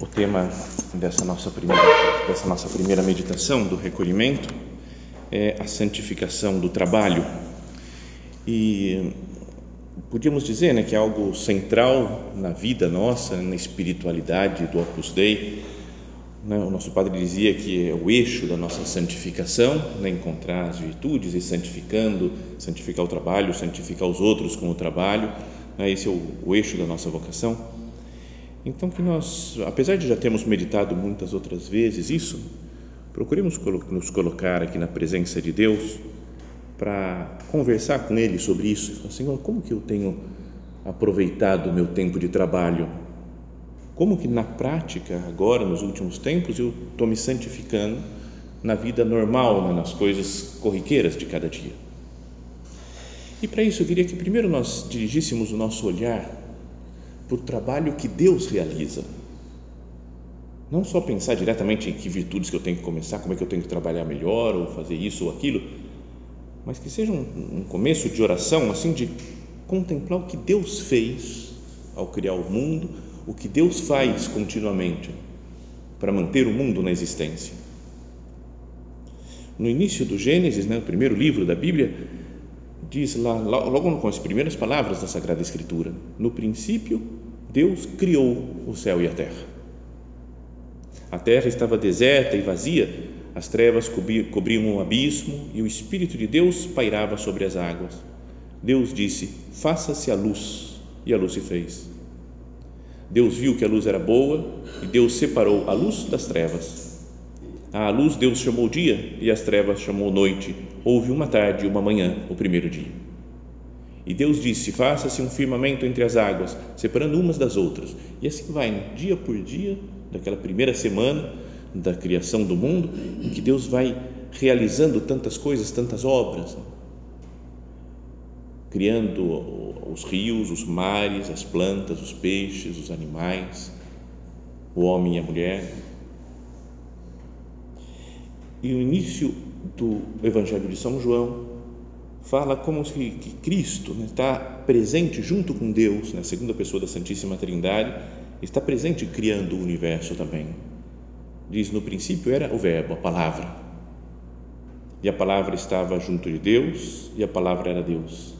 O tema dessa nossa primeira, dessa nossa primeira meditação do recolhimento é a santificação do trabalho e podíamos dizer né, que é algo central na vida nossa, na espiritualidade do Opus Dei. Né? O nosso padre dizia que é o eixo da nossa santificação, né, encontrar as virtudes e santificando, santificar o trabalho, santificar os outros com o trabalho. Né? Esse é o, o eixo da nossa vocação. Então, que nós, apesar de já termos meditado muitas outras vezes isso, procuremos nos colocar aqui na presença de Deus para conversar com Ele sobre isso. Falar, Senhor, como que eu tenho aproveitado o meu tempo de trabalho? Como que na prática, agora, nos últimos tempos, eu estou me santificando na vida normal, né, nas coisas corriqueiras de cada dia? E para isso eu queria que primeiro nós dirigíssemos o nosso olhar para o trabalho que Deus realiza. Não só pensar diretamente em que virtudes que eu tenho que começar, como é que eu tenho que trabalhar melhor, ou fazer isso ou aquilo, mas que seja um, um começo de oração, assim, de contemplar o que Deus fez ao criar o mundo, o que Deus faz continuamente para manter o mundo na existência. No início do Gênesis, né, o primeiro livro da Bíblia, diz lá, logo com as primeiras palavras da Sagrada Escritura: No princípio, Deus criou o céu e a terra. A terra estava deserta e vazia as trevas cobriam o abismo e o Espírito de Deus pairava sobre as águas. Deus disse: Faça-se a luz, e a luz se fez. Deus viu que a luz era boa e Deus separou a luz das trevas. À luz Deus chamou dia e as trevas chamou noite. Houve uma tarde e uma manhã, o primeiro dia. E Deus disse: Faça-se um firmamento entre as águas, separando umas das outras. E assim vai, dia por dia, daquela primeira semana da criação do mundo, em que Deus vai realizando tantas coisas, tantas obras, né? criando os rios, os mares, as plantas, os peixes, os animais, o homem e a mulher. E o início do Evangelho de São João fala como se que Cristo né, está presente junto com Deus, na né, segunda pessoa da Santíssima Trindade, está presente criando o universo também diz no princípio era o verbo, a palavra. E a palavra estava junto de Deus e a palavra era Deus.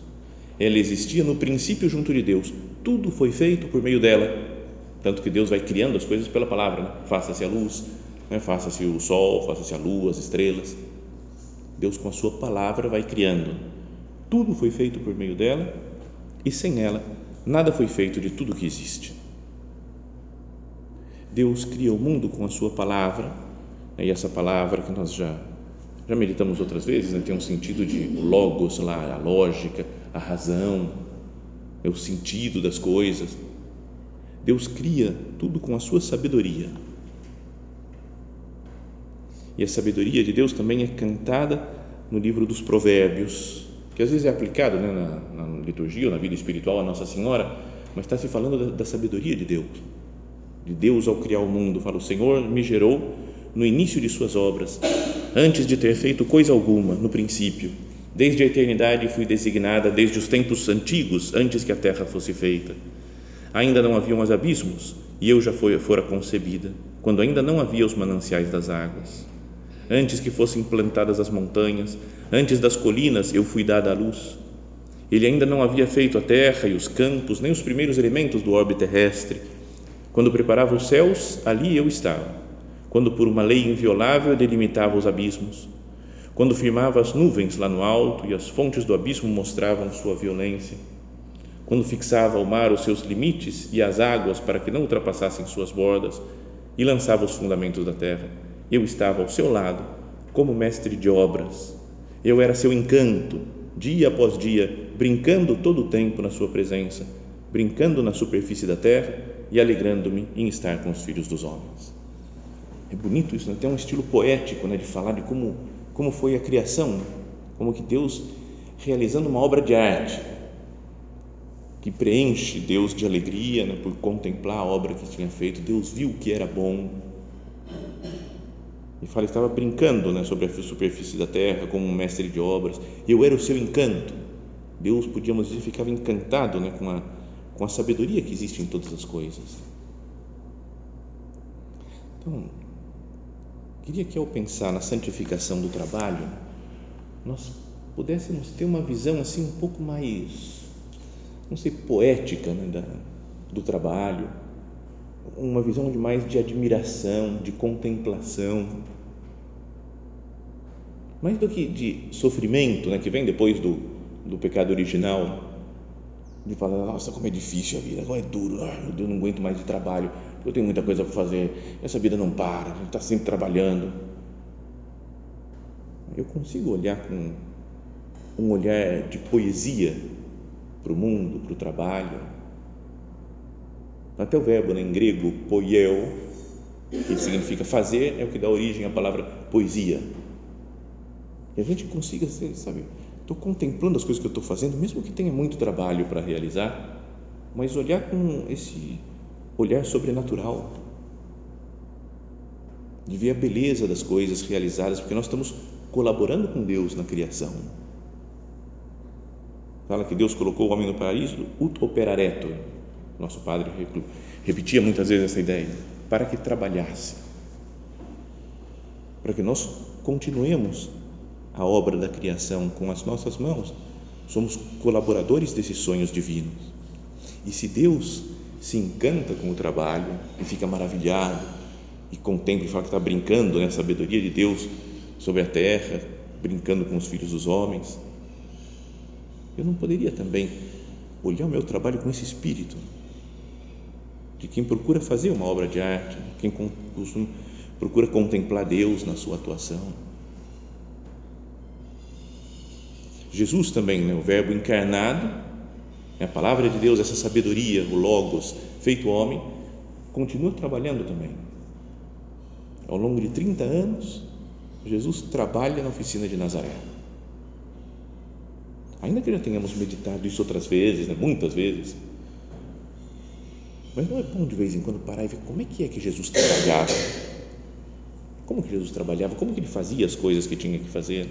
Ela existia no princípio junto de Deus. Tudo foi feito por meio dela. Tanto que Deus vai criando as coisas pela palavra. Né? Faça-se a luz, né? faça-se o sol, faça-se a lua, as estrelas. Deus, com a sua palavra, vai criando. Tudo foi feito por meio dela e sem ela, nada foi feito de tudo que existe. Deus cria o mundo com a sua palavra, né? e essa palavra que nós já já meditamos outras vezes, né? tem um sentido de logos lá, a lógica, a razão, é o sentido das coisas. Deus cria tudo com a sua sabedoria. E a sabedoria de Deus também é cantada no livro dos Provérbios, que às vezes é aplicado né, na, na liturgia ou na vida espiritual a Nossa Senhora, mas está se falando da, da sabedoria de Deus de Deus ao criar o mundo. Fala: O Senhor me gerou no início de suas obras, antes de ter feito coisa alguma, no princípio. Desde a eternidade fui designada, desde os tempos antigos, antes que a terra fosse feita. Ainda não haviam os abismos, e eu já foi, fora concebida, quando ainda não havia os mananciais das águas. Antes que fossem plantadas as montanhas, antes das colinas, eu fui dada à luz. Ele ainda não havia feito a terra e os campos, nem os primeiros elementos do orbe terrestre quando preparava os céus, ali eu estava. Quando por uma lei inviolável delimitava os abismos. Quando firmava as nuvens lá no alto e as fontes do abismo mostravam sua violência, quando fixava ao mar os seus limites e as águas para que não ultrapassassem suas bordas e lançava os fundamentos da terra. Eu estava ao seu lado como mestre de obras. Eu era seu encanto, dia após dia, brincando todo o tempo na sua presença, brincando na superfície da terra e alegrando-me em estar com os filhos dos homens. É bonito isso, né? tem um estilo poético né? de falar de como, como foi a criação, como que Deus realizando uma obra de arte que preenche Deus de alegria né? por contemplar a obra que tinha feito. Deus viu que era bom e fala estava brincando né? sobre a superfície da terra como um mestre de obras. Eu era o seu encanto. Deus, podíamos dizer, ficava encantado né? com, a, com a sabedoria que existe em todas as coisas. Então, Queria que ao pensar na santificação do trabalho, nós pudéssemos ter uma visão assim um pouco mais, não sei, poética né, da, do trabalho, uma visão de mais de admiração, de contemplação, mais do que de sofrimento, né, que vem depois do, do pecado original, de falar, nossa, como é difícil a vida, como é duro, eu não aguento mais de trabalho, eu tenho muita coisa para fazer, essa vida não para, a gente está sempre trabalhando. Eu consigo olhar com um olhar de poesia para o mundo, para o trabalho. Até o verbo né, em grego, poieo, que significa fazer, é o que dá origem à palavra poesia. E a gente consiga sabe, estou contemplando as coisas que eu estou fazendo, mesmo que tenha muito trabalho para realizar, mas olhar com esse olhar sobrenatural, de ver a beleza das coisas realizadas, porque nós estamos colaborando com Deus na criação. Fala que Deus colocou o homem no paraíso, ut operaretur. Nosso padre repetia muitas vezes essa ideia, para que trabalhasse, para que nós continuemos a obra da criação com as nossas mãos. Somos colaboradores desses sonhos divinos. E se Deus se encanta com o trabalho e fica maravilhado e contempla e fala que está brincando, né, a sabedoria de Deus sobre a terra, brincando com os filhos dos homens. Eu não poderia também olhar o meu trabalho com esse espírito de quem procura fazer uma obra de arte, quem procura contemplar Deus na sua atuação. Jesus também, né, o Verbo encarnado, a palavra de Deus, essa sabedoria, o Logos, feito homem, continua trabalhando também. Ao longo de 30 anos, Jesus trabalha na oficina de Nazaré. Ainda que já tenhamos meditado isso outras vezes, né? muitas vezes, mas não é bom de vez em quando parar e ver como é que é que Jesus trabalhava. Como que Jesus trabalhava? Como que ele fazia as coisas que tinha que fazer?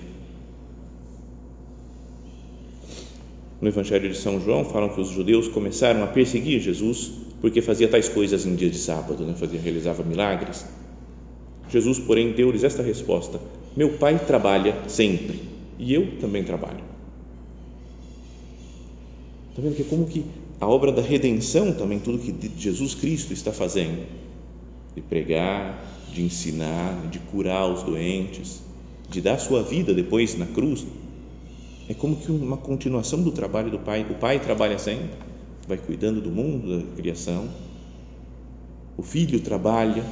No Evangelho de São João falam que os judeus começaram a perseguir Jesus porque fazia tais coisas em dia de sábado, né? fazia, realizava milagres. Jesus, porém, deu-lhes esta resposta: Meu Pai trabalha sempre e eu também trabalho. Está vendo que é como que a obra da redenção também, tudo que Jesus Cristo está fazendo, de pregar, de ensinar, de curar os doentes, de dar sua vida depois na cruz, é como que uma continuação do trabalho do pai. O pai trabalha sempre, vai cuidando do mundo, da criação. O filho trabalha,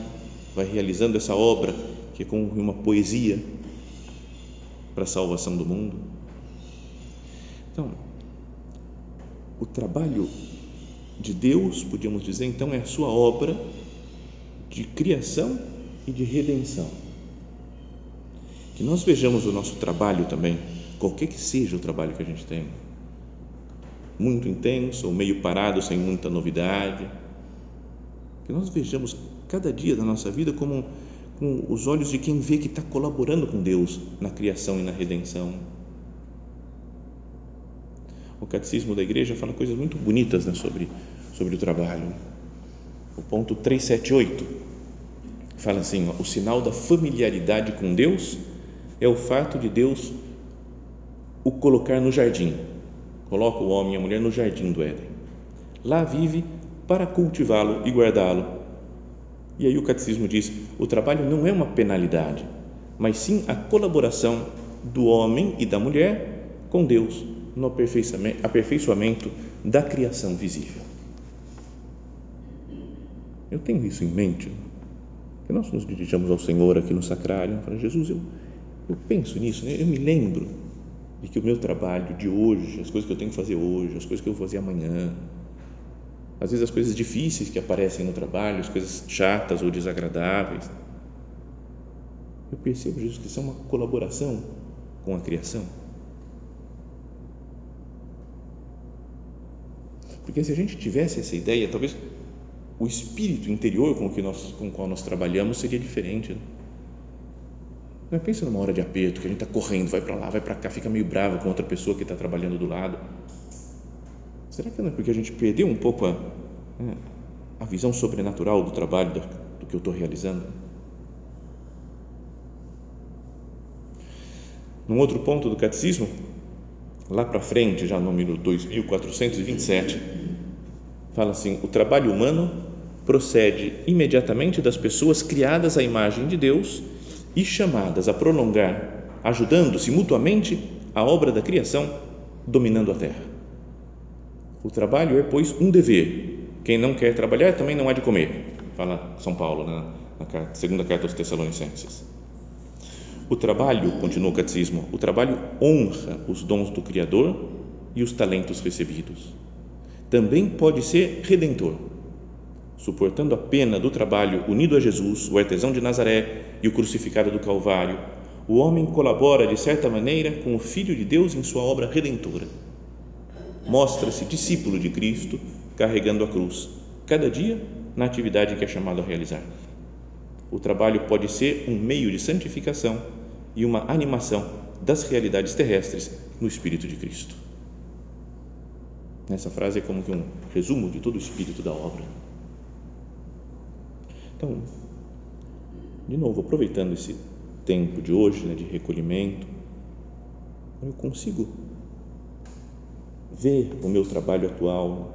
vai realizando essa obra que é como uma poesia para a salvação do mundo. Então, o trabalho de Deus, podíamos dizer, então, é a sua obra de criação e de redenção. Que nós vejamos o nosso trabalho também qualquer que seja o trabalho que a gente tem, muito intenso ou meio parado, sem muita novidade, que nós vejamos cada dia da nossa vida como com os olhos de quem vê que está colaborando com Deus na criação e na redenção. O catecismo da igreja fala coisas muito bonitas né, sobre, sobre o trabalho. O ponto 378 fala assim: ó, o sinal da familiaridade com Deus é o fato de Deus o colocar no jardim. Coloca o homem e a mulher no jardim do Éden. Lá vive para cultivá-lo e guardá-lo. E aí o catecismo diz: o trabalho não é uma penalidade, mas sim a colaboração do homem e da mulher com Deus no aperfeiçoamento da criação visível. Eu tenho isso em mente, que nós nos dirigimos ao Senhor aqui no sacrário, para Jesus, eu, eu penso nisso, né? eu me lembro de que o meu trabalho de hoje, as coisas que eu tenho que fazer hoje, as coisas que eu vou fazer amanhã, às vezes as coisas difíceis que aparecem no trabalho, as coisas chatas ou desagradáveis, eu percebo, Jesus, que isso é uma colaboração com a criação. Porque se a gente tivesse essa ideia, talvez o espírito interior com, que nós, com o qual nós trabalhamos seria diferente. Né? Não é, pensa numa hora de aperto, que a gente está correndo, vai para lá, vai para cá, fica meio bravo com outra pessoa que está trabalhando do lado. Será que não é porque a gente perdeu um pouco a, né, a visão sobrenatural do trabalho, do, do que eu estou realizando? Num outro ponto do catecismo, lá para frente, já no número 2427, fala assim: o trabalho humano procede imediatamente das pessoas criadas à imagem de Deus e chamadas a prolongar, ajudando-se mutuamente, a obra da criação, dominando a terra. O trabalho é, pois, um dever. Quem não quer trabalhar também não há de comer, fala São Paulo na, na segunda carta aos Tessalonicenses. O trabalho, continua o catecismo, o trabalho honra os dons do Criador e os talentos recebidos. Também pode ser redentor, suportando a pena do trabalho unido a Jesus, o artesão de Nazaré e o crucificado do Calvário. O homem colabora de certa maneira com o Filho de Deus em sua obra redentora. Mostra-se discípulo de Cristo, carregando a cruz, cada dia na atividade que é chamado a realizar. O trabalho pode ser um meio de santificação e uma animação das realidades terrestres no Espírito de Cristo. Essa frase é como que um resumo de todo o espírito da obra. Então, de novo, aproveitando esse tempo de hoje, né, de recolhimento, eu consigo ver o meu trabalho atual,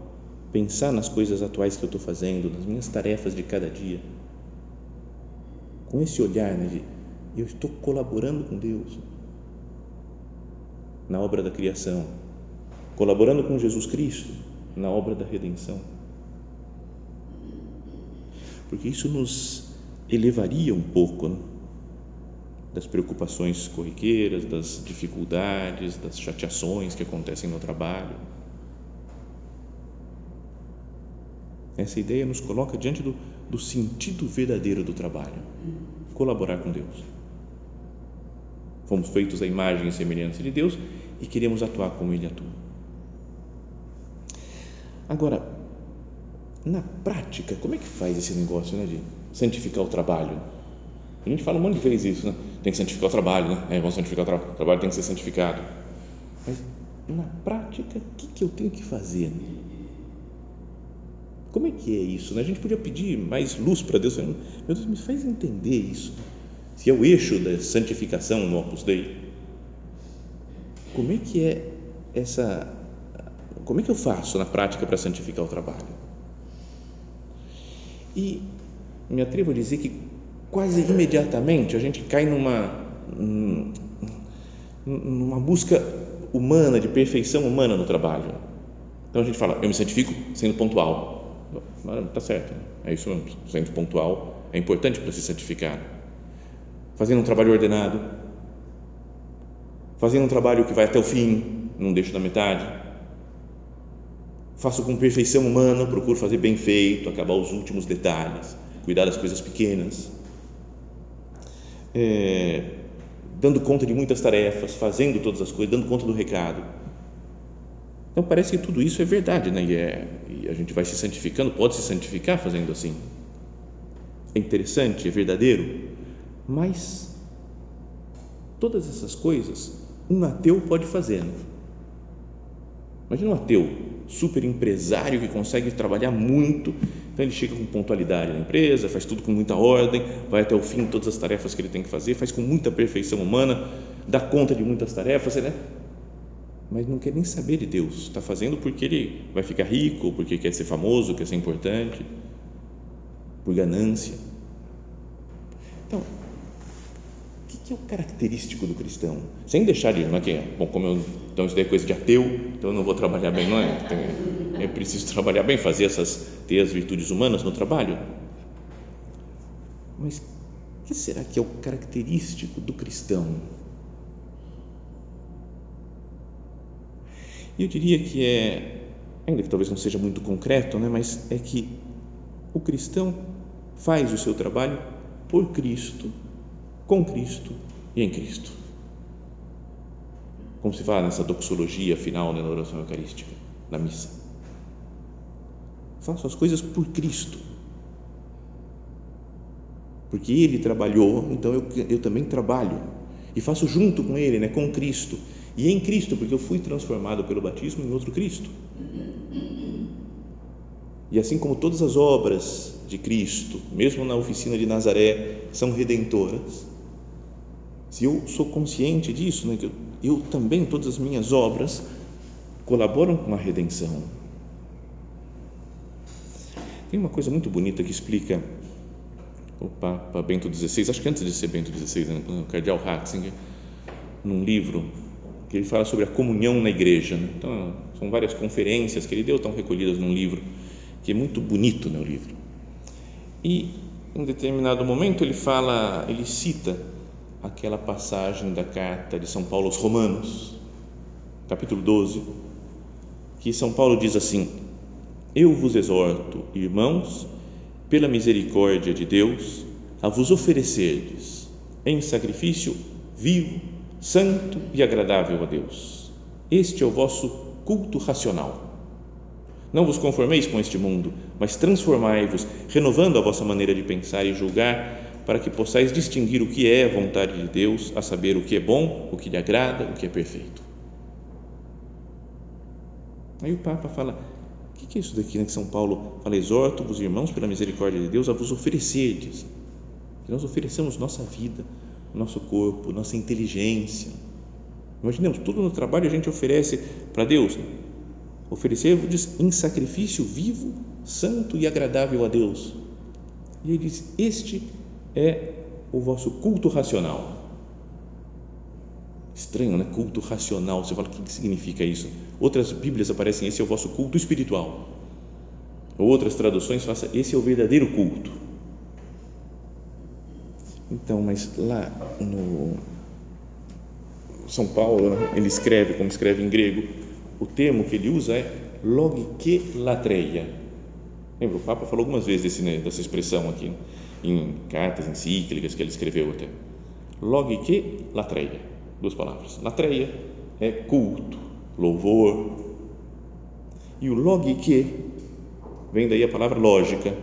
pensar nas coisas atuais que eu estou fazendo, nas minhas tarefas de cada dia, com esse olhar né, de eu estou colaborando com Deus na obra da criação, colaborando com Jesus Cristo na obra da redenção. Porque isso nos elevaria um pouco né, das preocupações corriqueiras, das dificuldades, das chateações que acontecem no trabalho. Essa ideia nos coloca diante do, do sentido verdadeiro do trabalho colaborar com Deus. Fomos feitos à imagem e semelhança de Deus e queremos atuar como Ele atua. Agora, na prática, como é que faz esse negócio né, de santificar o trabalho? A gente fala um monte de vezes isso, né? tem que santificar o trabalho, né? É, vamos santificar o trabalho, o trabalho tem que ser santificado. Mas, na prática, o que, que eu tenho que fazer? Como é que é isso? Né? A gente podia pedir mais luz para Deus. Meu Deus, me faz entender isso. Se é o eixo da santificação no Opus Dei, como é que é essa. Como é que eu faço na prática para santificar o trabalho? E me atrevo a dizer que quase imediatamente a gente cai numa numa busca humana de perfeição humana no trabalho. Então a gente fala, eu me santifico sendo pontual Está certo, é isso mesmo. Sendo pontual é importante para se santificar. Fazendo um trabalho ordenado, fazendo um trabalho que vai até o fim, não deixo na metade. Faço com perfeição humana, procuro fazer bem feito, acabar os últimos detalhes, cuidar das coisas pequenas. É, dando conta de muitas tarefas, fazendo todas as coisas, dando conta do recado então parece que tudo isso é verdade, né? E, é, e a gente vai se santificando, pode se santificar fazendo assim. É interessante, é verdadeiro, mas todas essas coisas um ateu pode fazer. Né? Imagina um ateu, super empresário que consegue trabalhar muito, então ele chega com pontualidade na empresa, faz tudo com muita ordem, vai até o fim todas as tarefas que ele tem que fazer, faz com muita perfeição humana, dá conta de muitas tarefas, né? mas não quer nem saber de Deus. Está fazendo porque ele vai ficar rico, porque quer ser famoso, quer ser importante, por ganância. Então, que, é o característico do cristão? Sem deixar de, não é que, bom, como eu, então isso daí é coisa de ateu, então eu não vou trabalhar bem, não é? é preciso trabalhar bem, fazer essas, ter as virtudes humanas no trabalho. Mas o que será que é o característico do cristão? Eu diria que é, ainda que talvez não seja muito concreto, né, mas é que o cristão faz o seu trabalho por Cristo, com Cristo e em Cristo. Como se fala nessa doxologia final né, na oração eucarística, na missa. Faço as coisas por Cristo. Porque Ele trabalhou, então eu, eu também trabalho. E faço junto com Ele, né, com Cristo. E em Cristo, porque eu fui transformado pelo batismo em outro Cristo. E assim como todas as obras de Cristo, mesmo na oficina de Nazaré, são redentoras, se eu sou consciente disso, né, que eu, eu também, todas as minhas obras colaboram com a redenção. Tem uma coisa muito bonita que explica o Papa Bento XVI, acho que antes de ser Bento XVI, né, o Cardeal Ratzinger, num livro que ele fala sobre a comunhão na igreja. Né? Então, são várias conferências que ele deu, estão recolhidas num livro, que é muito bonito né, o livro. E, em determinado momento, ele fala, ele cita aquela passagem da carta de São Paulo aos Romanos, capítulo 12, que São Paulo diz assim: Eu vos exorto, irmãos, pela misericórdia de Deus, a vos oferecerdes em sacrifício vivo, santo e agradável a Deus. Este é o vosso culto racional. Não vos conformeis com este mundo, mas transformai-vos, renovando a vossa maneira de pensar e julgar, para que possais distinguir o que é a vontade de Deus, a saber o que é bom, o que lhe agrada, o que é perfeito. Aí o Papa fala: o que é isso daqui né, que São Paulo fala? Exorto-vos, irmãos, pela misericórdia de Deus, a vos oferecerdes. Que nós oferecemos nossa vida, nosso corpo, nossa inteligência. Imaginemos, tudo no trabalho a gente oferece para Deus. Oferecer-vos em sacrifício vivo, santo e agradável a Deus. E ele diz: Este é o vosso culto racional. Estranho, né? Culto racional. Você fala, o que significa isso? Outras Bíblias aparecem, esse é o vosso culto espiritual. Outras traduções façam, esse é o verdadeiro culto. Então, mas lá no São Paulo, né, ele escreve, como escreve em grego, o termo que ele usa é logike latreia. Lembra, o Papa falou algumas vezes desse, né, dessa expressão aqui, em cartas encíclicas que ele escreveu até. Logike latreia, duas palavras. Latreia é culto, louvor. E o logike vem daí a palavra lógica.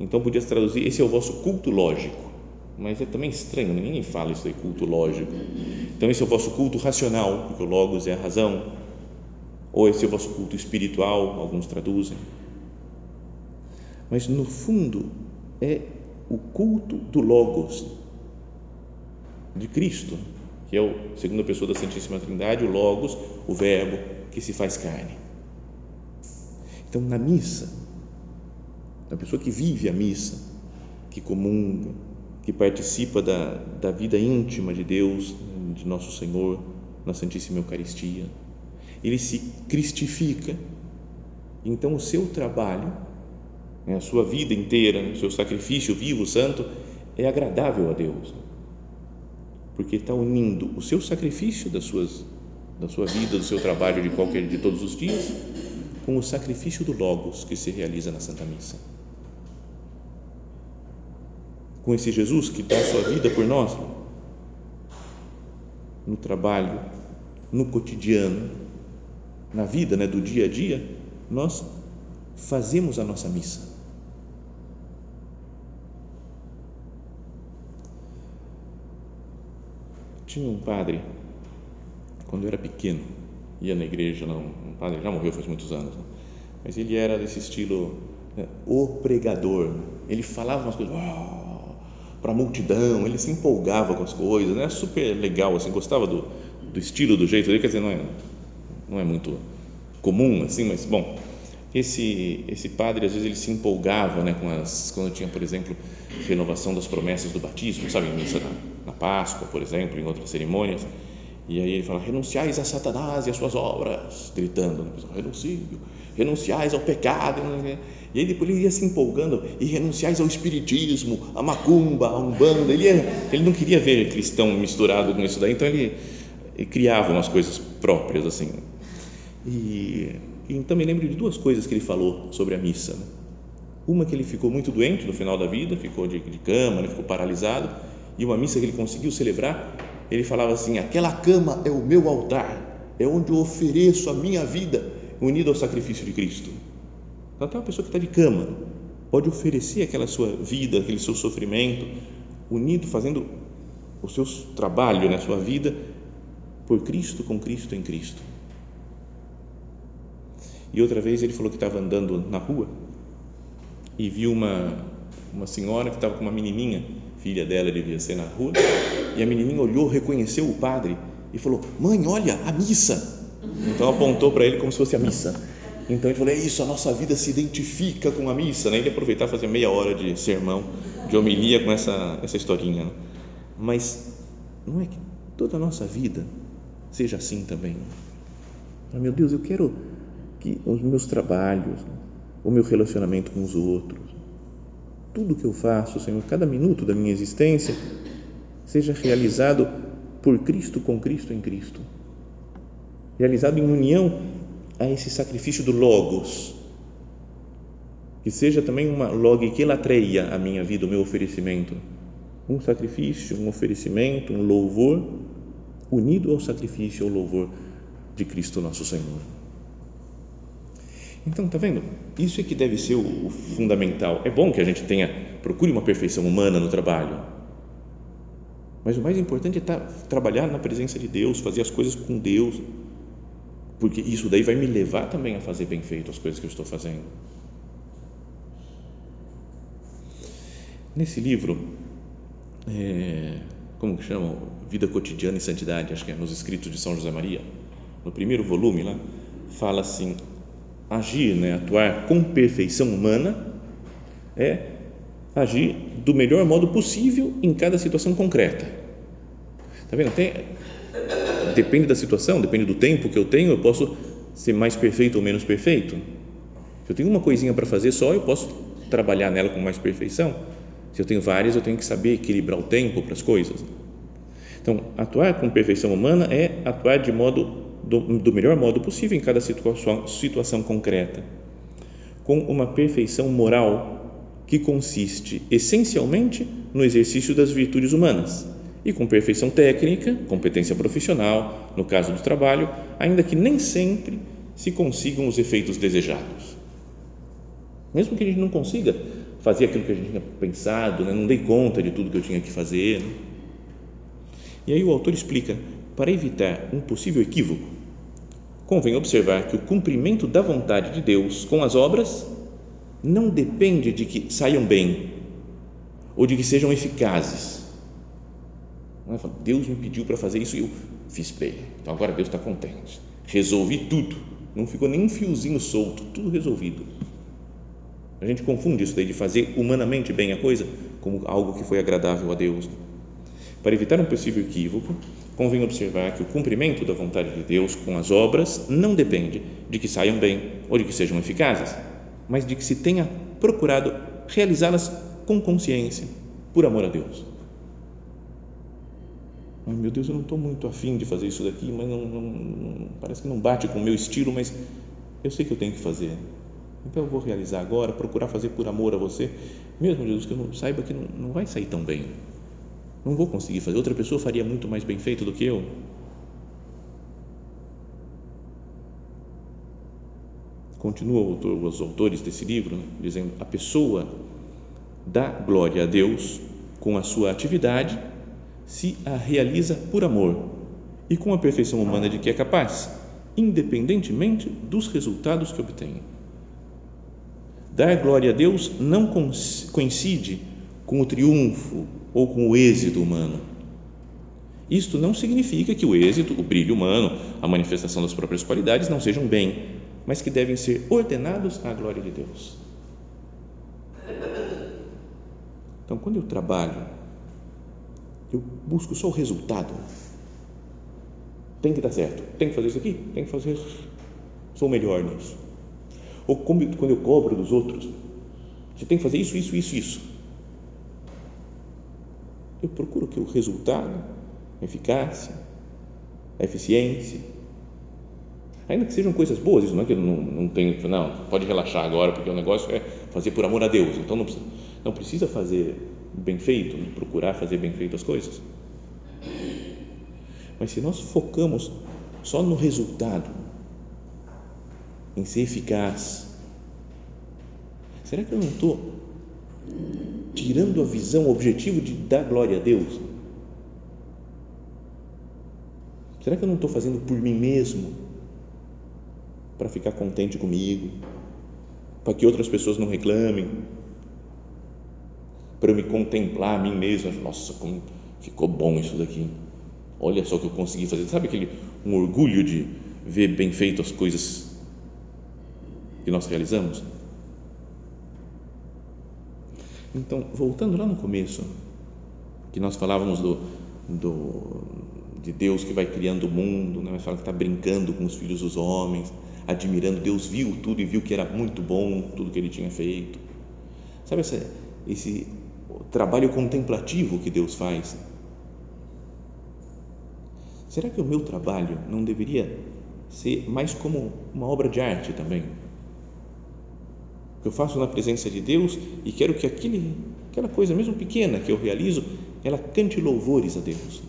Então podia se traduzir: esse é o vosso culto lógico mas é também estranho, ninguém fala isso aí, culto lógico. Então, esse é o vosso culto racional, porque o Logos é a razão, ou esse é o vosso culto espiritual, alguns traduzem. Mas, no fundo, é o culto do Logos, de Cristo, que é o segunda pessoa da Santíssima Trindade, o Logos, o Verbo que se faz carne. Então, na missa, a pessoa que vive a missa, que comunga, que participa da, da vida íntima de Deus, de nosso Senhor, na Santíssima Eucaristia. Ele se cristifica. Então, o seu trabalho, a sua vida inteira, o seu sacrifício vivo, santo, é agradável a Deus. Porque está unindo o seu sacrifício das suas, da sua vida, do seu trabalho de qualquer de todos os dias, com o sacrifício do Logos que se realiza na Santa Missa com esse Jesus que dá a sua vida por nós, no trabalho, no cotidiano, na vida né, do dia a dia, nós fazemos a nossa missa. Tinha um padre, quando eu era pequeno, ia na igreja, não, um padre já morreu faz muitos anos, né? mas ele era desse estilo, né, o pregador. Ele falava umas coisas, oh, para a multidão, ele se empolgava com as coisas, né? super legal, assim, gostava do, do estilo, do jeito dele, quer dizer, não é, não é muito comum, assim, mas, bom, esse, esse padre, às vezes, ele se empolgava, né, com as, quando tinha, por exemplo, renovação das promessas do batismo, sabe, missa na Páscoa, por exemplo, em outras cerimônias. E aí ele fala: renunciais a Satanás e as suas obras, gritando, renuncio, renunciais ao pecado. E aí depois ele ia se empolgando e renunciais ao espiritismo, à macumba, à umbanda. Ele, ia, ele não queria ver cristão misturado com isso daí, então ele, ele criava umas coisas próprias assim. E, e então me lembro de duas coisas que ele falou sobre a missa. Né? Uma que ele ficou muito doente no final da vida, ficou de, de cama, ficou paralisado, e uma missa que ele conseguiu celebrar, ele falava assim: aquela cama é o meu altar, é onde eu ofereço a minha vida unida ao sacrifício de Cristo. Então, até uma pessoa que está de cama pode oferecer aquela sua vida, aquele seu sofrimento, unido, fazendo o seu trabalho na sua vida por Cristo, com Cristo em Cristo. E outra vez ele falou que estava andando na rua e viu uma, uma senhora que estava com uma menininha, filha dela devia ser na rua, e a menininha olhou, reconheceu o padre e falou: Mãe, olha, a missa. Então apontou para ele como se fosse a missa. Então ele falou: É isso, a nossa vida se identifica com a missa. Né? Ele aproveitar fazer meia hora de sermão, de homilia com essa, essa historinha. Né? Mas não é que toda a nossa vida seja assim também. Meu Deus, eu quero que os meus trabalhos, o meu relacionamento com os outros, tudo que eu faço, Senhor, cada minuto da minha existência, seja realizado por Cristo, com Cristo, em Cristo. Realizado em união a esse sacrifício do Logos. Que seja também uma logiquelatreia a minha vida, o meu oferecimento. Um sacrifício, um oferecimento, um louvor, unido ao sacrifício, ao louvor de Cristo nosso Senhor. Então, tá vendo? Isso é que deve ser o, fundamental. É bom que a gente tenha, procure uma perfeição humana no trabalho. Mas o mais importante é tá, trabalhar na presença de Deus, fazer as coisas com Deus, porque isso daí vai me levar também a fazer bem feito as coisas que eu estou fazendo. Nesse livro, é, como que chama? Vida Cotidiana e Santidade, acho que é nos escritos de São José Maria, no primeiro volume lá, fala assim agir, né, atuar com perfeição humana é agir do melhor modo possível em cada situação concreta. Tá vendo? Depende da situação, depende do tempo que eu tenho, eu posso ser mais perfeito ou menos perfeito. Se eu tenho uma coisinha para fazer só, eu posso trabalhar nela com mais perfeição. Se eu tenho várias, eu tenho que saber equilibrar o tempo para as coisas. Então, atuar com perfeição humana é atuar de modo do, do melhor modo possível em cada situação, situação concreta, com uma perfeição moral que consiste essencialmente no exercício das virtudes humanas e com perfeição técnica, competência profissional, no caso do trabalho, ainda que nem sempre se consigam os efeitos desejados. Mesmo que a gente não consiga fazer aquilo que a gente tinha pensado, né? não dei conta de tudo que eu tinha que fazer. Né? E aí o autor explica para evitar um possível equívoco, convém observar que o cumprimento da vontade de Deus com as obras não depende de que saiam bem ou de que sejam eficazes. Não é? Deus me pediu para fazer isso e eu fiz bem. Então agora Deus está contente. Resolvi tudo. Não ficou nem um fiozinho solto, tudo resolvido. A gente confunde isso daí de fazer humanamente bem a coisa como algo que foi agradável a Deus. Para evitar um possível equívoco, convém observar que o cumprimento da vontade de Deus com as obras não depende de que saiam bem ou de que sejam eficazes, mas de que se tenha procurado realizá-las com consciência, por amor a Deus. Ai, meu Deus, eu não estou muito afim de fazer isso daqui, mas não, não, parece que não bate com o meu estilo, mas eu sei que eu tenho que fazer. Então eu vou realizar agora, procurar fazer por amor a você, mesmo Jesus que eu não, saiba que não, não vai sair tão bem não vou conseguir fazer. Outra pessoa faria muito mais bem feito do que eu. Continua os autores desse livro dizendo: a pessoa dá glória a Deus com a sua atividade se a realiza por amor e com a perfeição humana de que é capaz, independentemente dos resultados que obtém. Dar glória a Deus não coincide com o triunfo ou com o êxito humano. Isto não significa que o êxito, o brilho humano, a manifestação das próprias qualidades não sejam bem, mas que devem ser ordenados à glória de Deus. Então, quando eu trabalho eu busco só o resultado. Tem que dar certo, tem que fazer isso aqui, tem que fazer. Sou melhor nisso. Ou quando eu cobro dos outros, você tem que fazer isso, isso, isso, isso. Eu procuro que o resultado, a eficácia, a eficiência, ainda que sejam coisas boas, isso não é que eu não, não tenho, não, pode relaxar agora, porque o negócio é fazer por amor a Deus, então não precisa, não precisa fazer bem feito, procurar fazer bem feito as coisas. Mas se nós focamos só no resultado, em ser eficaz, será que eu não estou tirando a visão, o objetivo de dar glória a Deus? Será que eu não estou fazendo por mim mesmo? Para ficar contente comigo? Para que outras pessoas não reclamem? Para eu me contemplar a mim mesmo? Nossa, como ficou bom isso daqui. Olha só o que eu consegui fazer. Sabe aquele um orgulho de ver bem feito as coisas que nós realizamos? Então, voltando lá no começo, que nós falávamos do, do de Deus que vai criando o mundo, né? mas fala que está brincando com os filhos dos homens, admirando. Deus viu tudo e viu que era muito bom tudo que ele tinha feito. Sabe esse, esse trabalho contemplativo que Deus faz? Será que o meu trabalho não deveria ser mais como uma obra de arte também? Eu faço na presença de Deus e quero que aquele, aquela coisa, mesmo pequena que eu realizo, ela cante louvores a Deus.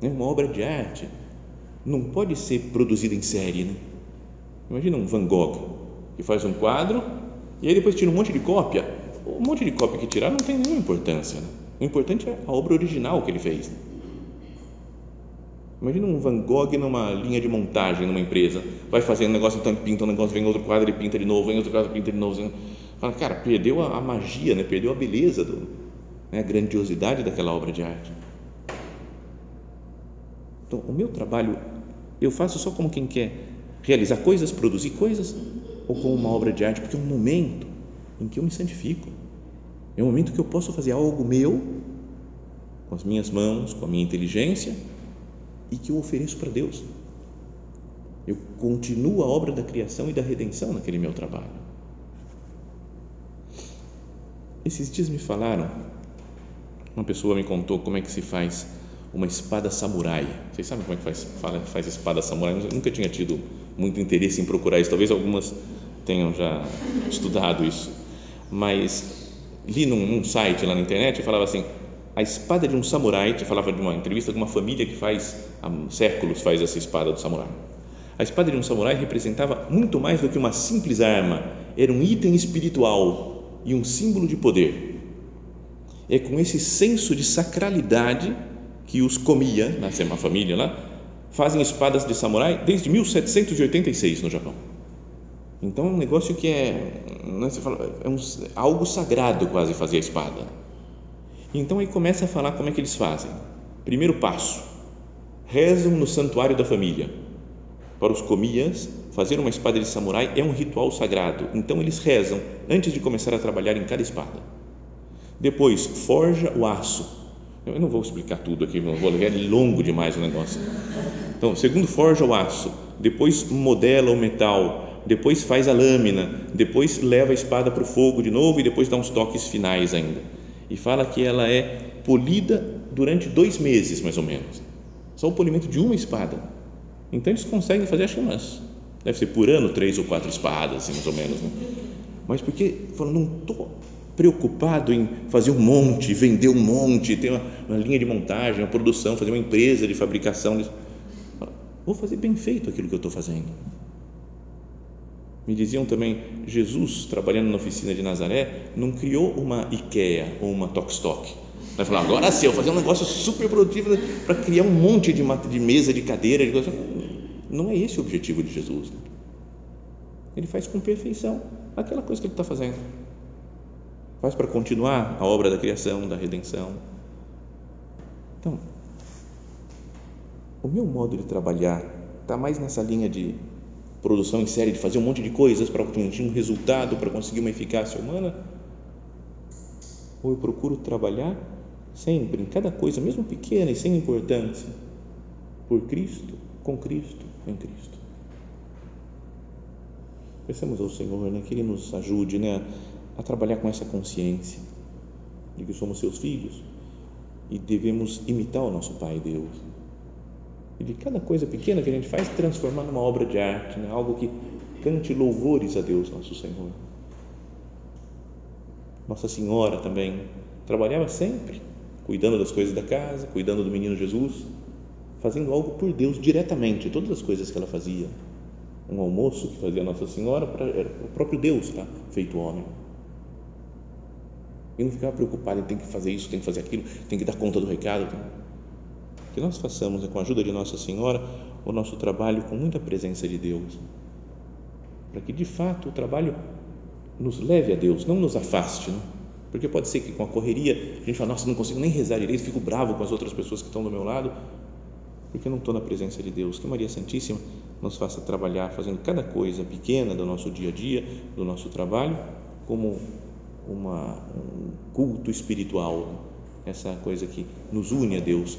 Né? Uma obra de arte não pode ser produzida em série. Né? Imagina um Van Gogh que faz um quadro e aí depois tira um monte de cópia. Um monte de cópia que tirar não tem nenhuma importância. Né? O importante é a obra original que ele fez. Né? Imagina um Van Gogh numa linha de montagem numa empresa, vai fazendo um negócio, então pinta um negócio, vem outro quadro, ele pinta de novo, vem outro quadro, pinta de novo. Fala, cara, perdeu a, a magia, né? perdeu a beleza, do, né? a grandiosidade daquela obra de arte. Então, o meu trabalho, eu faço só como quem quer realizar coisas, produzir coisas, ou como uma obra de arte, porque é um momento em que eu me santifico. É um momento que eu posso fazer algo meu, com as minhas mãos, com a minha inteligência, e que eu ofereço para Deus. Eu continuo a obra da criação e da redenção naquele meu trabalho. Esses dias me falaram, uma pessoa me contou como é que se faz uma espada samurai. Vocês sabem como é que faz, faz espada samurai? Eu nunca tinha tido muito interesse em procurar isso. Talvez algumas tenham já estudado isso. Mas li num, num site lá na internet e falava assim: a espada de um samurai. Te falava de uma entrevista de uma família que faz há séculos faz essa espada do samurai. A espada de um samurai representava muito mais do que uma simples arma. Era um item espiritual e um símbolo de poder. É com esse senso de sacralidade que os comia, nasceu uma família lá, fazem espadas de samurai desde 1786 no Japão. Então é um negócio que é, né, é um, algo sagrado quase fazer a espada. Então aí começa a falar como é que eles fazem. Primeiro passo: rezam no santuário da família. Para os comias, fazer uma espada de samurai é um ritual sagrado. Então eles rezam antes de começar a trabalhar em cada espada. Depois forja o aço eu não vou explicar tudo aqui, não vou é longo demais o negócio. Então, segundo forja o aço, depois modela o metal, depois faz a lâmina, depois leva a espada para o fogo de novo e depois dá uns toques finais ainda. E fala que ela é polida durante dois meses, mais ou menos. Só o polimento de uma espada. Então eles conseguem fazer, acho que umas, deve ser por ano, três ou quatro espadas, assim, mais ou menos. Né? Mas porque, falando, não estou preocupado em fazer um monte, vender um monte, ter uma, uma linha de montagem, uma produção, fazer uma empresa de fabricação. Vou fazer bem feito aquilo que eu estou fazendo. Me diziam também, Jesus, trabalhando na oficina de Nazaré, não criou uma IKEA ou uma Tokstok. Vai falar, agora sim, eu vou fazer um negócio super produtivo para criar um monte de, de mesa, de cadeira, de. Não é esse o objetivo de Jesus. Ele faz com perfeição aquela coisa que ele está fazendo faz para continuar a obra da criação, da redenção. Então, o meu modo de trabalhar está mais nessa linha de produção em série, de fazer um monte de coisas para atingir um resultado, para conseguir uma eficácia humana? Ou eu procuro trabalhar sempre, em cada coisa, mesmo pequena e sem importância, por Cristo, com Cristo, em Cristo. Peçamos ao Senhor né, que Ele nos ajude né, a trabalhar com essa consciência de que somos seus filhos e devemos imitar o nosso Pai Deus. E de cada coisa pequena que a gente faz, transformar numa obra de arte, né, algo que cante louvores a Deus, nosso Senhor. Nossa Senhora também trabalhava sempre cuidando das coisas da casa, cuidando do menino Jesus, fazendo algo por Deus diretamente, todas as coisas que ela fazia. Um almoço que fazia Nossa Senhora para era o próprio Deus, tá? feito homem. E não ficava preocupado em tem que fazer isso, tem que fazer aquilo, tem que dar conta do recado. Que nós façamos, né, com a ajuda de Nossa Senhora, o nosso trabalho com muita presença de Deus. Para que de fato o trabalho nos leve a Deus, não nos afaste. Né? Porque pode ser que com a correria a gente fala, nossa, não consigo nem rezar direito, fico bravo com as outras pessoas que estão do meu lado, porque não estou na presença de Deus. Que Maria Santíssima nos faça trabalhar fazendo cada coisa pequena do nosso dia a dia, do nosso trabalho, como uma, um culto espiritual, essa coisa que nos une a Deus,